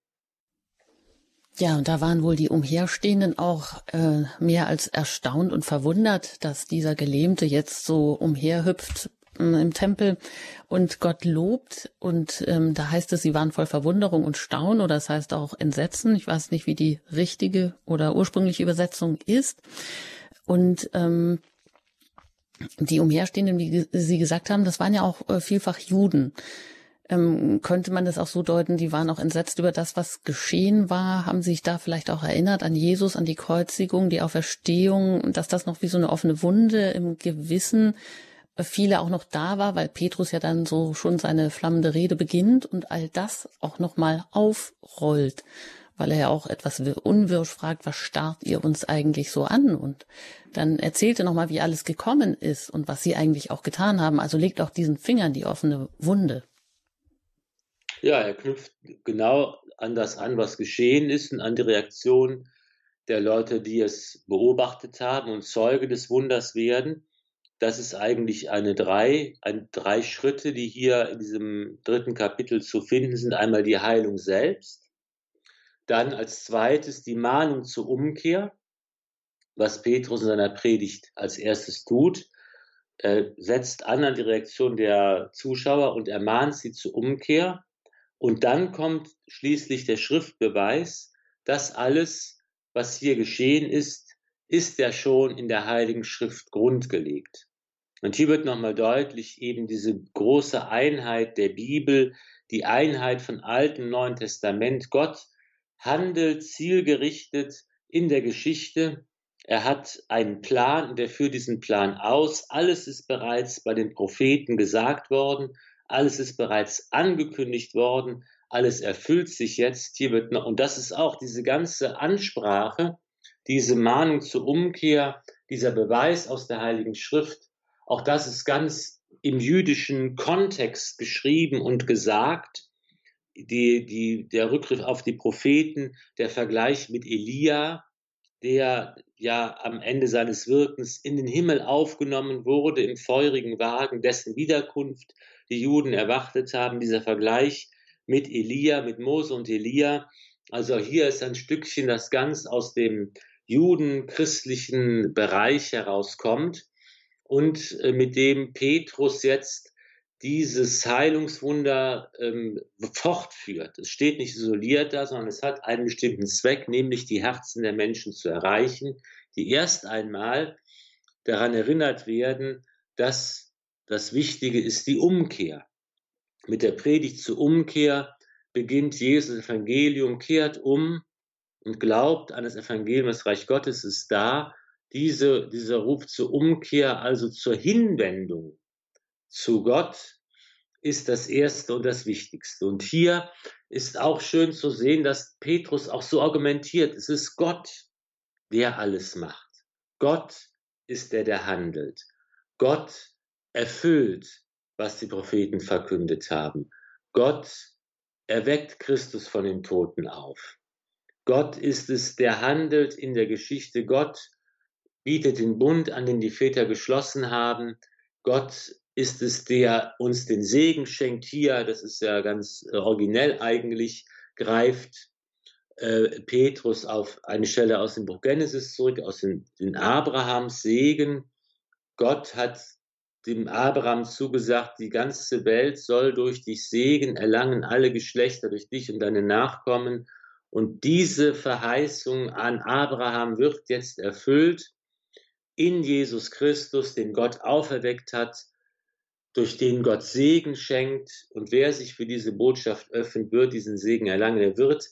Ja, und da waren wohl die Umherstehenden auch äh, mehr als erstaunt und verwundert, dass dieser Gelähmte jetzt so umherhüpft im Tempel und Gott lobt. Und ähm, da heißt es, sie waren voll Verwunderung und Staunen oder das heißt auch Entsetzen. Ich weiß nicht, wie die richtige oder ursprüngliche Übersetzung ist. Und ähm, die Umherstehenden, wie Sie gesagt haben, das waren ja auch äh, vielfach Juden. Ähm, könnte man das auch so deuten, die waren auch entsetzt über das, was geschehen war, haben sich da vielleicht auch erinnert an Jesus, an die Kreuzigung, die Auferstehung, dass das noch wie so eine offene Wunde im Gewissen viele auch noch da war, weil Petrus ja dann so schon seine flammende Rede beginnt und all das auch nochmal aufrollt, weil er ja auch etwas unwirsch fragt, was starrt ihr uns eigentlich so an? Und dann erzählte nochmal, wie alles gekommen ist und was sie eigentlich auch getan haben. Also legt auch diesen Finger in die offene Wunde. Ja, er knüpft genau an das an, was geschehen ist und an die Reaktion der Leute, die es beobachtet haben und Zeuge des Wunders werden das ist eigentlich eine drei, ein, drei Schritte, die hier in diesem dritten Kapitel zu finden sind. Einmal die Heilung selbst, dann als zweites die Mahnung zur Umkehr, was Petrus in seiner Predigt als erstes tut. Er setzt an an die Reaktion der Zuschauer und ermahnt sie zur Umkehr. Und dann kommt schließlich der Schriftbeweis, dass alles, was hier geschehen ist, ist ja schon in der Heiligen Schrift grundgelegt. Und hier wird nochmal deutlich eben diese große Einheit der Bibel, die Einheit von Alten und Neuen Testament. Gott handelt zielgerichtet in der Geschichte. Er hat einen Plan und er führt diesen Plan aus. Alles ist bereits bei den Propheten gesagt worden. Alles ist bereits angekündigt worden. Alles erfüllt sich jetzt. Hier wird noch, und das ist auch diese ganze Ansprache, diese Mahnung zur Umkehr, dieser Beweis aus der Heiligen Schrift, auch das ist ganz im jüdischen Kontext geschrieben und gesagt. Die, die, der Rückgriff auf die Propheten, der Vergleich mit Elia, der ja am Ende seines Wirkens in den Himmel aufgenommen wurde im feurigen Wagen, dessen Wiederkunft die Juden erwartet haben, dieser Vergleich mit Elia, mit Mose und Elia. Also hier ist ein Stückchen, das ganz aus dem judenchristlichen Bereich herauskommt und äh, mit dem Petrus jetzt dieses Heilungswunder ähm, fortführt. Es steht nicht isoliert da, sondern es hat einen bestimmten Zweck, nämlich die Herzen der Menschen zu erreichen, die erst einmal daran erinnert werden, dass das Wichtige ist die Umkehr. Mit der Predigt zur Umkehr beginnt Jesus Evangelium, kehrt um und glaubt an das Evangelium, das Reich Gottes ist da diese, dieser Ruf zur Umkehr, also zur Hinwendung zu Gott, ist das Erste und das Wichtigste. Und hier ist auch schön zu sehen, dass Petrus auch so argumentiert, es ist Gott, der alles macht. Gott ist der, der handelt. Gott erfüllt, was die Propheten verkündet haben. Gott erweckt Christus von den Toten auf. Gott ist es, der handelt in der Geschichte. Gott bietet den Bund an, den die Väter geschlossen haben. Gott ist es, der uns den Segen schenkt hier. Das ist ja ganz originell eigentlich, greift äh, Petrus auf eine Stelle aus dem Buch Genesis zurück, aus den, den Abrahams Segen. Gott hat dem Abraham zugesagt, die ganze Welt soll durch dich Segen erlangen, alle Geschlechter durch dich und deine Nachkommen. Und diese Verheißung an Abraham wird jetzt erfüllt in Jesus Christus, den Gott auferweckt hat, durch den Gott Segen schenkt. Und wer sich für diese Botschaft öffnet, wird diesen Segen erlangen. Er wird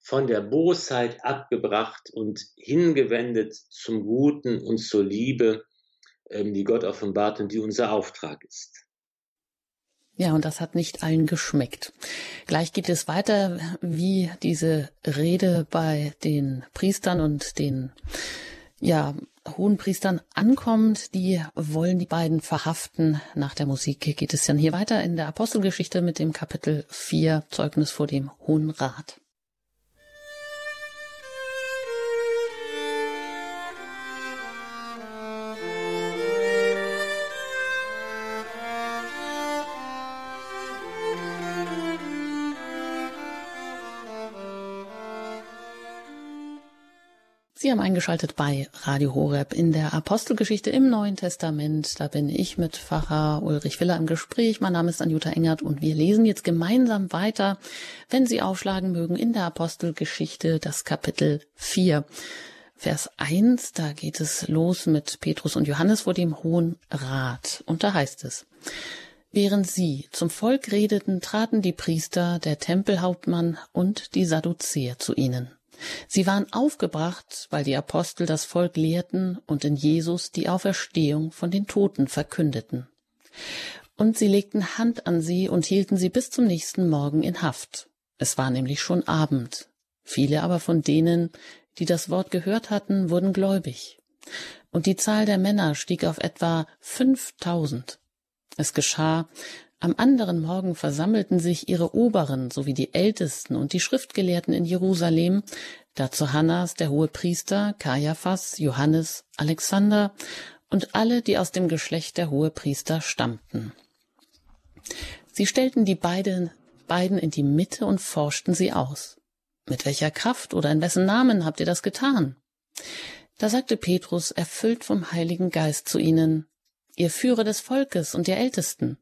von der Bosheit abgebracht und hingewendet zum Guten und zur Liebe, ähm, die Gott offenbart und die unser Auftrag ist. Ja, und das hat nicht allen geschmeckt. Gleich geht es weiter, wie diese Rede bei den Priestern und den ja, Hohenpriestern ankommt. Die wollen die beiden verhaften. Nach der Musik geht es dann hier weiter in der Apostelgeschichte mit dem Kapitel 4 Zeugnis vor dem Hohen Rat. Sie haben eingeschaltet bei Radio Horeb in der Apostelgeschichte im Neuen Testament. Da bin ich mit Pfarrer Ulrich Willer im Gespräch. Mein Name ist Anjuta Engert und wir lesen jetzt gemeinsam weiter, wenn Sie aufschlagen mögen, in der Apostelgeschichte das Kapitel 4. Vers 1, da geht es los mit Petrus und Johannes vor dem Hohen Rat. Und da heißt es, Während sie zum Volk redeten, traten die Priester, der Tempelhauptmann und die Sadduzäer zu ihnen. Sie waren aufgebracht, weil die Apostel das Volk lehrten und in Jesus die Auferstehung von den Toten verkündeten. Und sie legten Hand an sie und hielten sie bis zum nächsten Morgen in Haft. Es war nämlich schon Abend. Viele aber von denen, die das Wort gehört hatten, wurden gläubig. Und die Zahl der Männer stieg auf etwa fünftausend. Es geschah, am anderen Morgen versammelten sich ihre Oberen sowie die Ältesten und die Schriftgelehrten in Jerusalem, dazu Hannas, der hohe Priester, Kaiaphas, Johannes, Alexander und alle, die aus dem Geschlecht der hohe Priester stammten. Sie stellten die beiden, beiden in die Mitte und forschten sie aus. Mit welcher Kraft oder in wessen Namen habt ihr das getan? Da sagte Petrus, erfüllt vom Heiligen Geist zu ihnen, ihr Führer des Volkes und ihr Ältesten,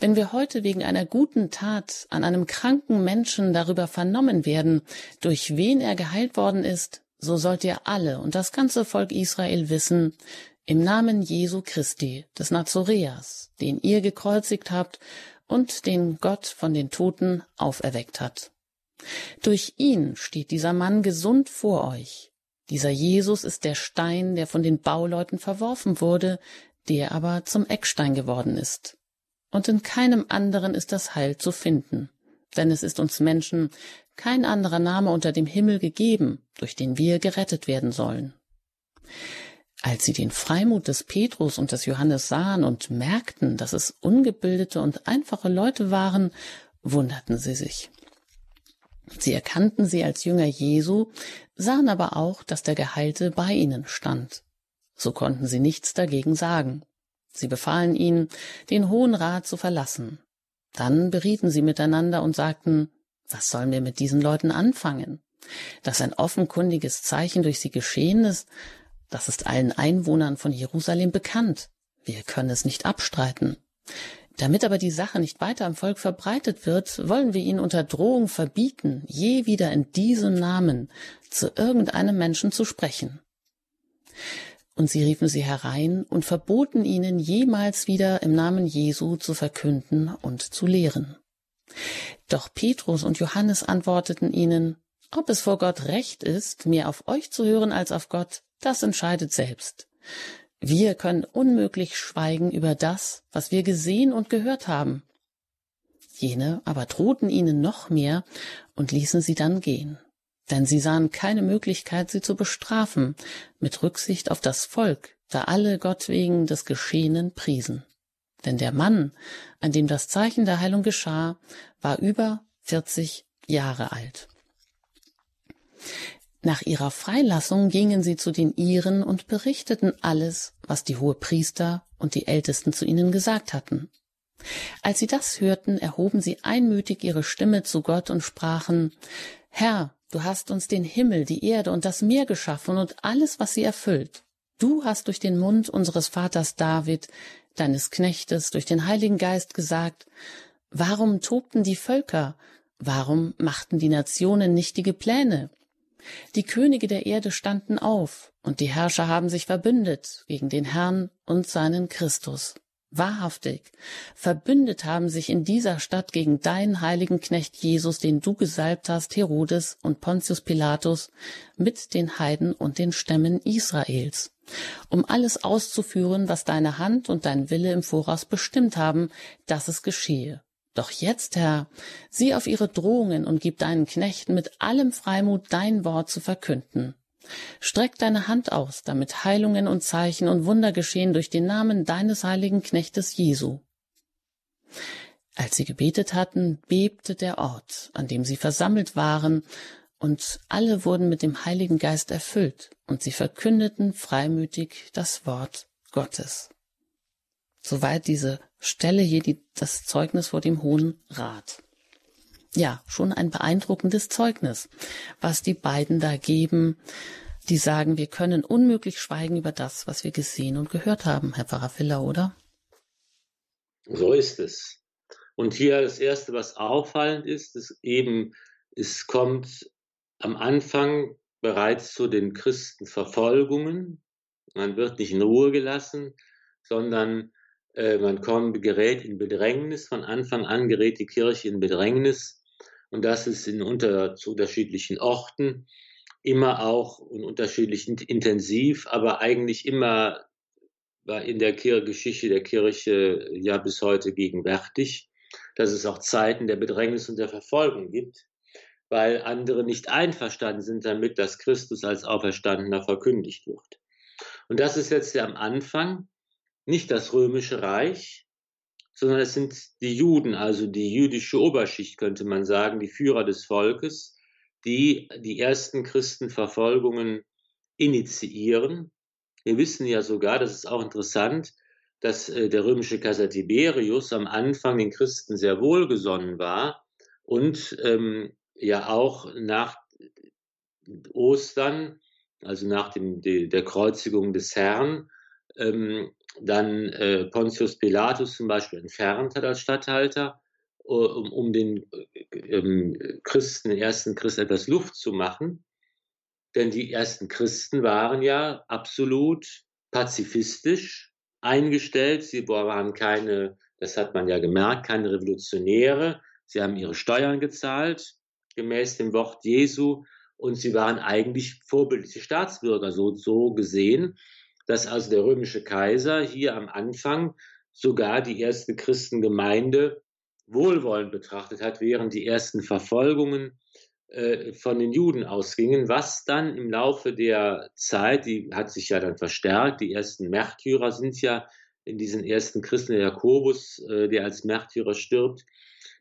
wenn wir heute wegen einer guten Tat an einem kranken Menschen darüber vernommen werden, durch wen er geheilt worden ist, so sollt ihr alle und das ganze Volk Israel wissen, im Namen Jesu Christi, des Nazoreas, den ihr gekreuzigt habt und den Gott von den Toten auferweckt hat. Durch ihn steht dieser Mann gesund vor euch. Dieser Jesus ist der Stein, der von den Bauleuten verworfen wurde, der aber zum Eckstein geworden ist. Und in keinem anderen ist das Heil zu finden, denn es ist uns Menschen kein anderer Name unter dem Himmel gegeben, durch den wir gerettet werden sollen. Als sie den Freimut des Petrus und des Johannes sahen und merkten, dass es ungebildete und einfache Leute waren, wunderten sie sich. Sie erkannten sie als Jünger Jesu, sahen aber auch, dass der Geheilte bei ihnen stand. So konnten sie nichts dagegen sagen. Sie befahlen ihnen, den Hohen Rat zu verlassen. Dann berieten sie miteinander und sagten, was sollen wir mit diesen Leuten anfangen? Dass ein offenkundiges Zeichen durch sie geschehen ist, das ist allen Einwohnern von Jerusalem bekannt. Wir können es nicht abstreiten. Damit aber die Sache nicht weiter im Volk verbreitet wird, wollen wir ihn unter Drohung verbieten, je wieder in diesem Namen zu irgendeinem Menschen zu sprechen. Und sie riefen sie herein und verboten ihnen jemals wieder im Namen Jesu zu verkünden und zu lehren. Doch Petrus und Johannes antworteten ihnen, ob es vor Gott recht ist, mehr auf euch zu hören als auf Gott, das entscheidet selbst. Wir können unmöglich schweigen über das, was wir gesehen und gehört haben. Jene aber drohten ihnen noch mehr und ließen sie dann gehen, denn sie sahen keine Möglichkeit, sie zu bestrafen, mit Rücksicht auf das Volk, da alle Gott wegen des Geschehenen priesen. Denn der Mann, an dem das Zeichen der Heilung geschah, war über vierzig Jahre alt. Nach ihrer Freilassung gingen sie zu den Iren und berichteten alles, was die Hohepriester und die Ältesten zu ihnen gesagt hatten. Als sie das hörten, erhoben sie einmütig ihre Stimme zu Gott und sprachen Herr, du hast uns den Himmel, die Erde und das Meer geschaffen und alles, was sie erfüllt. Du hast durch den Mund unseres Vaters David, deines Knechtes, durch den Heiligen Geist gesagt, warum tobten die Völker, warum machten die Nationen nichtige Pläne? Die Könige der Erde standen auf, und die Herrscher haben sich verbündet gegen den Herrn und seinen Christus. Wahrhaftig, verbündet haben sich in dieser Stadt gegen deinen heiligen Knecht Jesus, den du gesalbt hast, Herodes und Pontius Pilatus, mit den Heiden und den Stämmen Israels, um alles auszuführen, was deine Hand und dein Wille im Voraus bestimmt haben, dass es geschehe. Doch jetzt, Herr, sieh auf ihre Drohungen und gib deinen Knechten mit allem Freimut dein Wort zu verkünden. Streck deine Hand aus, damit Heilungen und Zeichen und Wunder geschehen durch den Namen deines heiligen Knechtes Jesu. Als sie gebetet hatten, bebte der Ort, an dem sie versammelt waren, und alle wurden mit dem Heiligen Geist erfüllt, und sie verkündeten freimütig das Wort Gottes. Soweit diese Stelle hier die, das Zeugnis vor dem Hohen Rat. Ja, schon ein beeindruckendes Zeugnis, was die beiden da geben. Die sagen, wir können unmöglich schweigen über das, was wir gesehen und gehört haben, Herr Pfarrer Filler, oder? So ist es. Und hier das Erste, was auffallend ist, ist eben, es kommt am Anfang bereits zu den Christenverfolgungen. Man wird nicht in Ruhe gelassen, sondern äh, man kommt, gerät in Bedrängnis. Von Anfang an gerät die Kirche in Bedrängnis. Und das ist in unter, zu unterschiedlichen Orten immer auch und unterschiedlich intensiv, aber eigentlich immer war in der Geschichte der Kirche ja bis heute gegenwärtig, dass es auch Zeiten der Bedrängnis und der Verfolgung gibt, weil andere nicht einverstanden sind damit, dass Christus als Auferstandener verkündigt wird. Und das ist jetzt ja am Anfang nicht das römische Reich, sondern es sind die Juden, also die jüdische Oberschicht, könnte man sagen, die Führer des Volkes, die die ersten Christenverfolgungen initiieren. Wir wissen ja sogar, das ist auch interessant, dass äh, der römische Kaiser Tiberius am Anfang den Christen sehr wohlgesonnen war und ähm, ja auch nach Ostern, also nach dem, der Kreuzigung des Herrn, ähm, dann äh, Pontius Pilatus zum Beispiel entfernt hat als Statthalter, um, um den äh, ähm, Christen, den ersten Christen etwas Luft zu machen. Denn die ersten Christen waren ja absolut pazifistisch eingestellt. Sie waren keine, das hat man ja gemerkt, keine Revolutionäre. Sie haben ihre Steuern gezahlt, gemäß dem Wort Jesu. Und sie waren eigentlich vorbildliche Staatsbürger, so, so gesehen, dass also der römische Kaiser hier am Anfang sogar die erste Christengemeinde wohlwollend betrachtet hat, während die ersten Verfolgungen äh, von den Juden ausgingen, was dann im Laufe der Zeit, die hat sich ja dann verstärkt, die ersten Märtyrer sind ja in diesen ersten Christen, der Jakobus, äh, der als Märtyrer stirbt,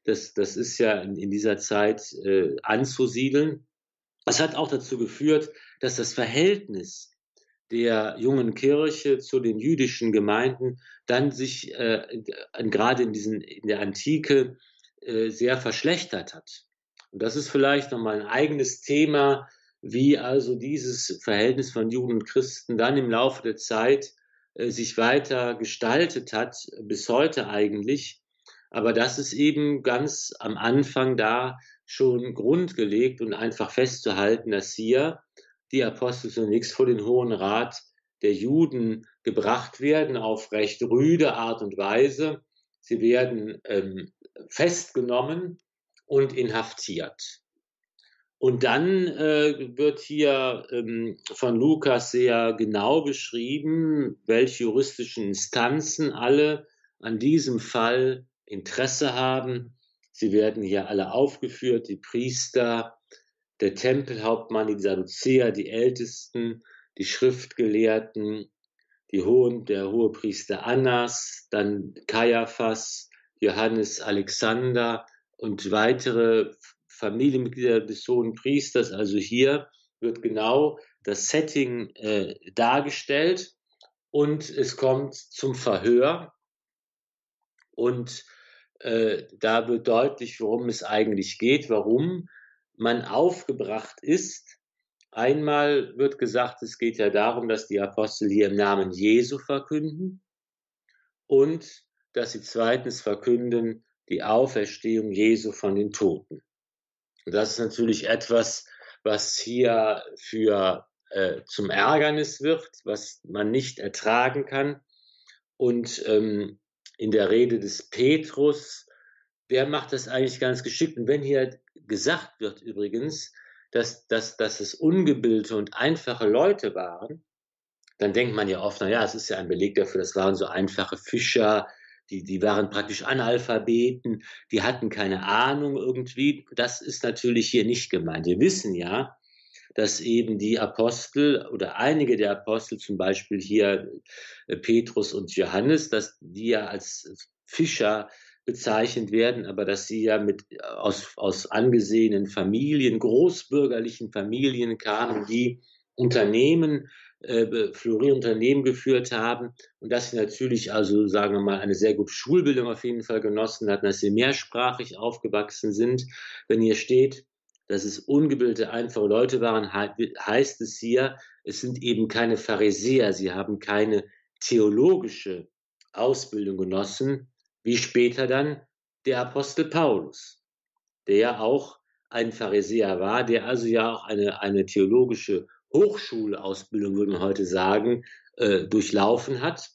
das, das ist ja in, in dieser Zeit äh, anzusiedeln. Es hat auch dazu geführt, dass das Verhältnis der jungen Kirche zu den jüdischen Gemeinden dann sich äh, gerade in, diesen, in der Antike äh, sehr verschlechtert hat. Und das ist vielleicht nochmal ein eigenes Thema, wie also dieses Verhältnis von Juden und Christen dann im Laufe der Zeit äh, sich weiter gestaltet hat, bis heute eigentlich. Aber das ist eben ganz am Anfang da schon grundgelegt und einfach festzuhalten, dass hier die Apostel zunächst vor den Hohen Rat der Juden gebracht werden auf recht rüde Art und Weise. Sie werden ähm, festgenommen und inhaftiert. Und dann äh, wird hier ähm, von Lukas sehr genau beschrieben, welche juristischen Instanzen alle an diesem Fall Interesse haben. Sie werden hier alle aufgeführt, die Priester, der Tempelhauptmann, die Sadduzäer, die Ältesten, die Schriftgelehrten, die Hohen, der Hohepriester Annas, dann Kaiaphas, Johannes Alexander und weitere Familienmitglieder des Hohen Priesters. Also hier wird genau das Setting äh, dargestellt und es kommt zum Verhör und äh, da wird deutlich, worum es eigentlich geht, warum man aufgebracht ist. Einmal wird gesagt, es geht ja darum, dass die Apostel hier im Namen Jesu verkünden und dass sie zweitens verkünden die Auferstehung Jesu von den Toten. Und das ist natürlich etwas, was hier für äh, zum Ärgernis wird, was man nicht ertragen kann. Und ähm, in der Rede des Petrus, der macht das eigentlich ganz geschickt. Und wenn hier gesagt wird übrigens, dass, dass, dass es ungebildete und einfache Leute waren, dann denkt man ja oft, na ja, es ist ja ein Beleg dafür, das waren so einfache Fischer, die, die waren praktisch Analphabeten, die hatten keine Ahnung irgendwie. Das ist natürlich hier nicht gemeint. Wir wissen ja, dass eben die Apostel oder einige der Apostel, zum Beispiel hier äh, Petrus und Johannes, dass die ja als Fischer bezeichnet werden, aber dass sie ja mit aus, aus angesehenen Familien, großbürgerlichen Familien kamen, die Unternehmen, äh, florierende Unternehmen geführt haben und dass sie natürlich also, sagen wir mal, eine sehr gute Schulbildung auf jeden Fall genossen hatten, dass sie mehrsprachig aufgewachsen sind. Wenn hier steht, dass es ungebildete, einfache Leute waren, heißt es hier, es sind eben keine Pharisäer, sie haben keine theologische Ausbildung genossen, wie später dann der Apostel Paulus, der ja auch ein Pharisäer war, der also ja auch eine, eine theologische Hochschulausbildung, würde man heute sagen, äh, durchlaufen hat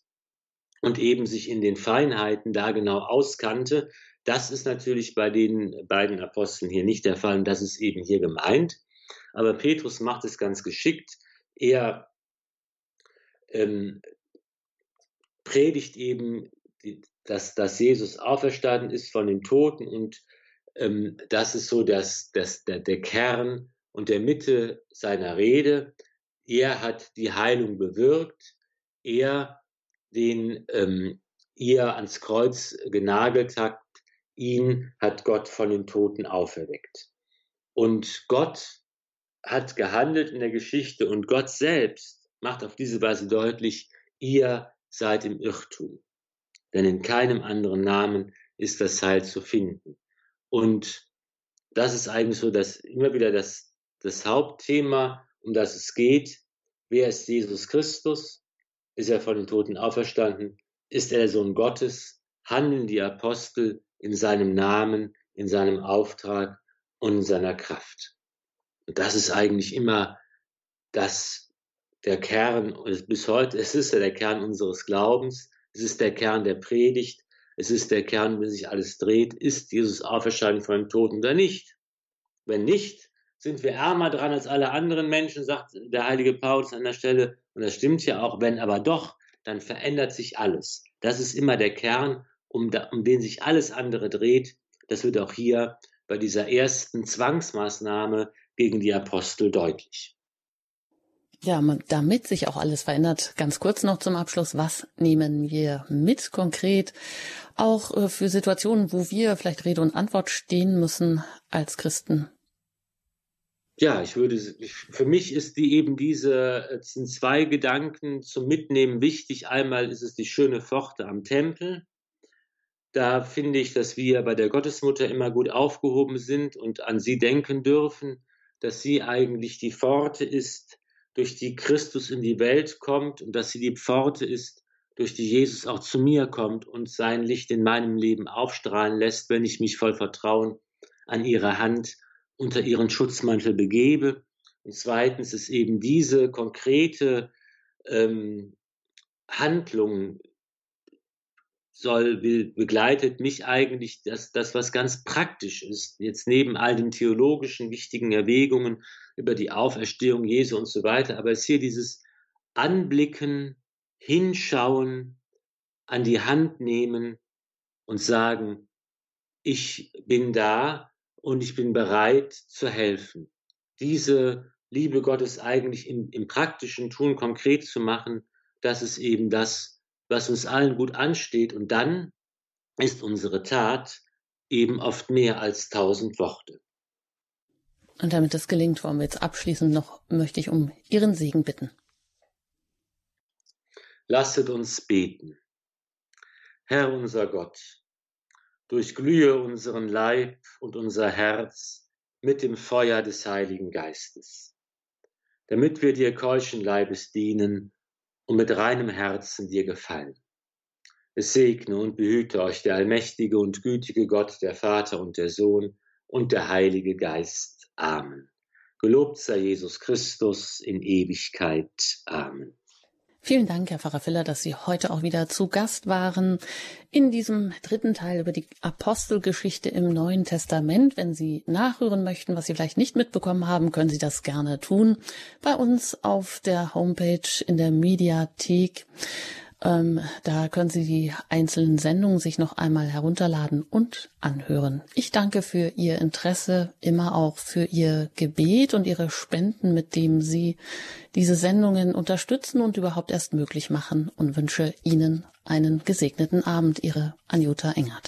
und eben sich in den Feinheiten da genau auskannte. Das ist natürlich bei den beiden Aposteln hier nicht der Fall und das ist eben hier gemeint. Aber Petrus macht es ganz geschickt. Er ähm, predigt eben die, dass, dass Jesus auferstanden ist von den Toten und ähm, das ist so das, das, der, der Kern und der Mitte seiner Rede. Er hat die Heilung bewirkt, er, den ähm, ihr ans Kreuz genagelt hat, ihn hat Gott von den Toten auferweckt. Und Gott hat gehandelt in der Geschichte und Gott selbst macht auf diese Weise deutlich, ihr seid im Irrtum denn in keinem anderen Namen ist das Heil zu finden. Und das ist eigentlich so, dass immer wieder das, das Hauptthema, um das es geht. Wer ist Jesus Christus? Ist er von den Toten auferstanden? Ist er der Sohn Gottes? Handeln die Apostel in seinem Namen, in seinem Auftrag und in seiner Kraft? Und das ist eigentlich immer das der Kern, bis heute, es ist ja der Kern unseres Glaubens, es ist der Kern der Predigt, es ist der Kern, wenn sich alles dreht, ist Jesus auferstanden von den Toten oder nicht? Wenn nicht, sind wir ärmer dran als alle anderen Menschen, sagt der heilige Paulus an der Stelle. Und das stimmt ja auch, wenn aber doch, dann verändert sich alles. Das ist immer der Kern, um, da, um den sich alles andere dreht. Das wird auch hier bei dieser ersten Zwangsmaßnahme gegen die Apostel deutlich. Ja, damit sich auch alles verändert, ganz kurz noch zum Abschluss, was nehmen wir mit konkret, auch äh, für Situationen, wo wir vielleicht Rede und Antwort stehen müssen als Christen? Ja, ich würde, für mich ist die eben diese, sind zwei Gedanken zum Mitnehmen wichtig. Einmal ist es die schöne Pforte am Tempel. Da finde ich, dass wir bei der Gottesmutter immer gut aufgehoben sind und an sie denken dürfen, dass sie eigentlich die Pforte ist, durch die Christus in die Welt kommt und dass sie die Pforte ist, durch die Jesus auch zu mir kommt und sein Licht in meinem Leben aufstrahlen lässt, wenn ich mich voll Vertrauen an ihre Hand unter ihren Schutzmantel begebe. Und zweitens ist eben diese konkrete ähm, Handlung soll, will, begleitet mich eigentlich das, das, was ganz praktisch ist, jetzt neben all den theologischen wichtigen Erwägungen über die Auferstehung Jesu und so weiter, aber es ist hier dieses Anblicken, Hinschauen, an die Hand nehmen und sagen, ich bin da und ich bin bereit zu helfen. Diese Liebe Gottes eigentlich im, im praktischen Tun konkret zu machen, das ist eben das, was uns allen gut ansteht. Und dann ist unsere Tat eben oft mehr als tausend Worte. Und damit das gelingt, wollen wir jetzt abschließend noch, möchte ich um Ihren Segen bitten. Lasset uns beten. Herr unser Gott, durchglühe unseren Leib und unser Herz mit dem Feuer des Heiligen Geistes, damit wir dir keuschen Leibes dienen und mit reinem Herzen dir gefallen. Es segne und behüte euch der allmächtige und gütige Gott, der Vater und der Sohn und der Heilige Geist. Amen. Gelobt sei Jesus Christus in Ewigkeit. Amen. Vielen Dank, Herr Pfarrer Filler, dass Sie heute auch wieder zu Gast waren in diesem dritten Teil über die Apostelgeschichte im Neuen Testament. Wenn Sie nachhören möchten, was Sie vielleicht nicht mitbekommen haben, können Sie das gerne tun bei uns auf der Homepage in der Mediathek. Ähm, da können Sie die einzelnen Sendungen sich noch einmal herunterladen und anhören. Ich danke für Ihr Interesse, immer auch für Ihr Gebet und Ihre Spenden, mit dem Sie diese Sendungen unterstützen und überhaupt erst möglich machen und wünsche Ihnen einen gesegneten Abend. Ihre Anjuta Engert.